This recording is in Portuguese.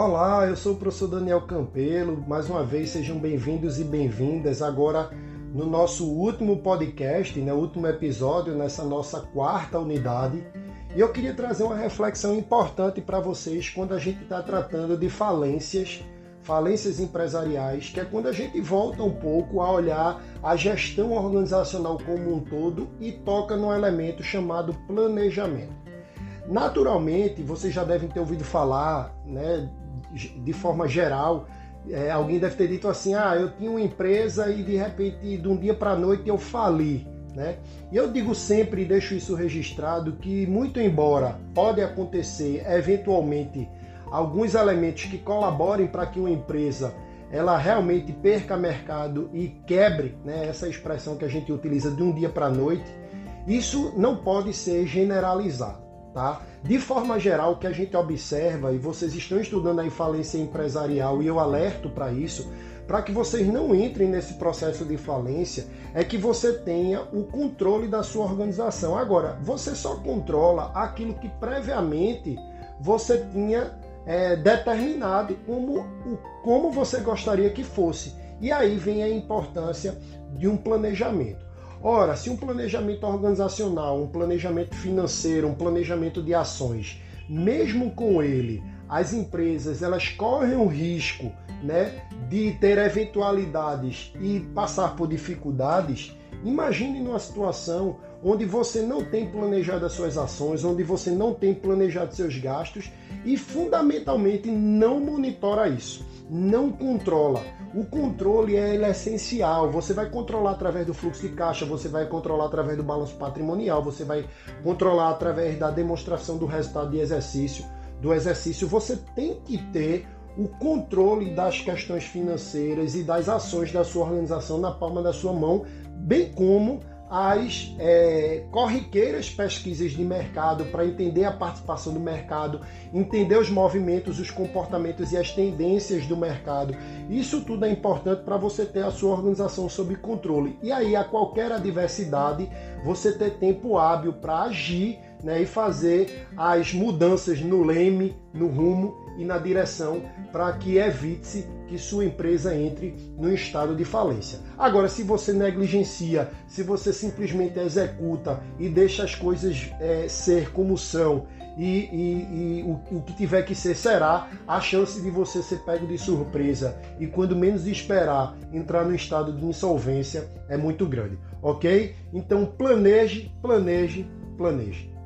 Olá, eu sou o professor Daniel Campelo. Mais uma vez, sejam bem-vindos e bem-vindas agora no nosso último podcast, né, último episódio nessa nossa quarta unidade. E eu queria trazer uma reflexão importante para vocês quando a gente está tratando de falências, falências empresariais, que é quando a gente volta um pouco a olhar a gestão organizacional como um todo e toca num elemento chamado planejamento. Naturalmente, vocês já devem ter ouvido falar, né, de forma geral, é, alguém deve ter dito assim: ah, eu tinha uma empresa e de repente, de um dia para a noite, eu fali. Né? E eu digo sempre e deixo isso registrado que, muito embora pode acontecer eventualmente alguns elementos que colaborem para que uma empresa ela realmente perca mercado e quebre, né, essa expressão que a gente utiliza de um dia para a noite, isso não pode ser generalizado. Tá? De forma geral, o que a gente observa, e vocês estão estudando a falência empresarial, e eu alerto para isso, para que vocês não entrem nesse processo de falência, é que você tenha o controle da sua organização. Agora, você só controla aquilo que previamente você tinha é, determinado como, como você gostaria que fosse. E aí vem a importância de um planejamento. Ora, se um planejamento organizacional, um planejamento financeiro, um planejamento de ações, mesmo com ele, as empresas elas correm o risco né, de ter eventualidades e passar por dificuldades, imagine numa situação onde você não tem planejado as suas ações, onde você não tem planejado seus gastos e fundamentalmente não monitora isso, não controla. O controle é, é essencial. Você vai controlar através do fluxo de caixa, você vai controlar através do balanço patrimonial, você vai controlar através da demonstração do resultado de exercício. Do exercício, você tem que ter o controle das questões financeiras e das ações da sua organização na palma da sua mão, bem como as é, corriqueiras pesquisas de mercado para entender a participação do mercado, entender os movimentos, os comportamentos e as tendências do mercado. Isso tudo é importante para você ter a sua organização sob controle. E aí, a qualquer adversidade, você ter tempo hábil para agir né, e fazer as mudanças no leme, no rumo e na direção para que evite-se que sua empresa entre no estado de falência. Agora, se você negligencia, se você simplesmente executa e deixa as coisas é, ser como são e, e, e o, o, que tiver que ser será, a chance de você ser pego de surpresa e quando menos esperar entrar no estado de insolvência é muito grande, ok? Então planeje, planeje, planeje.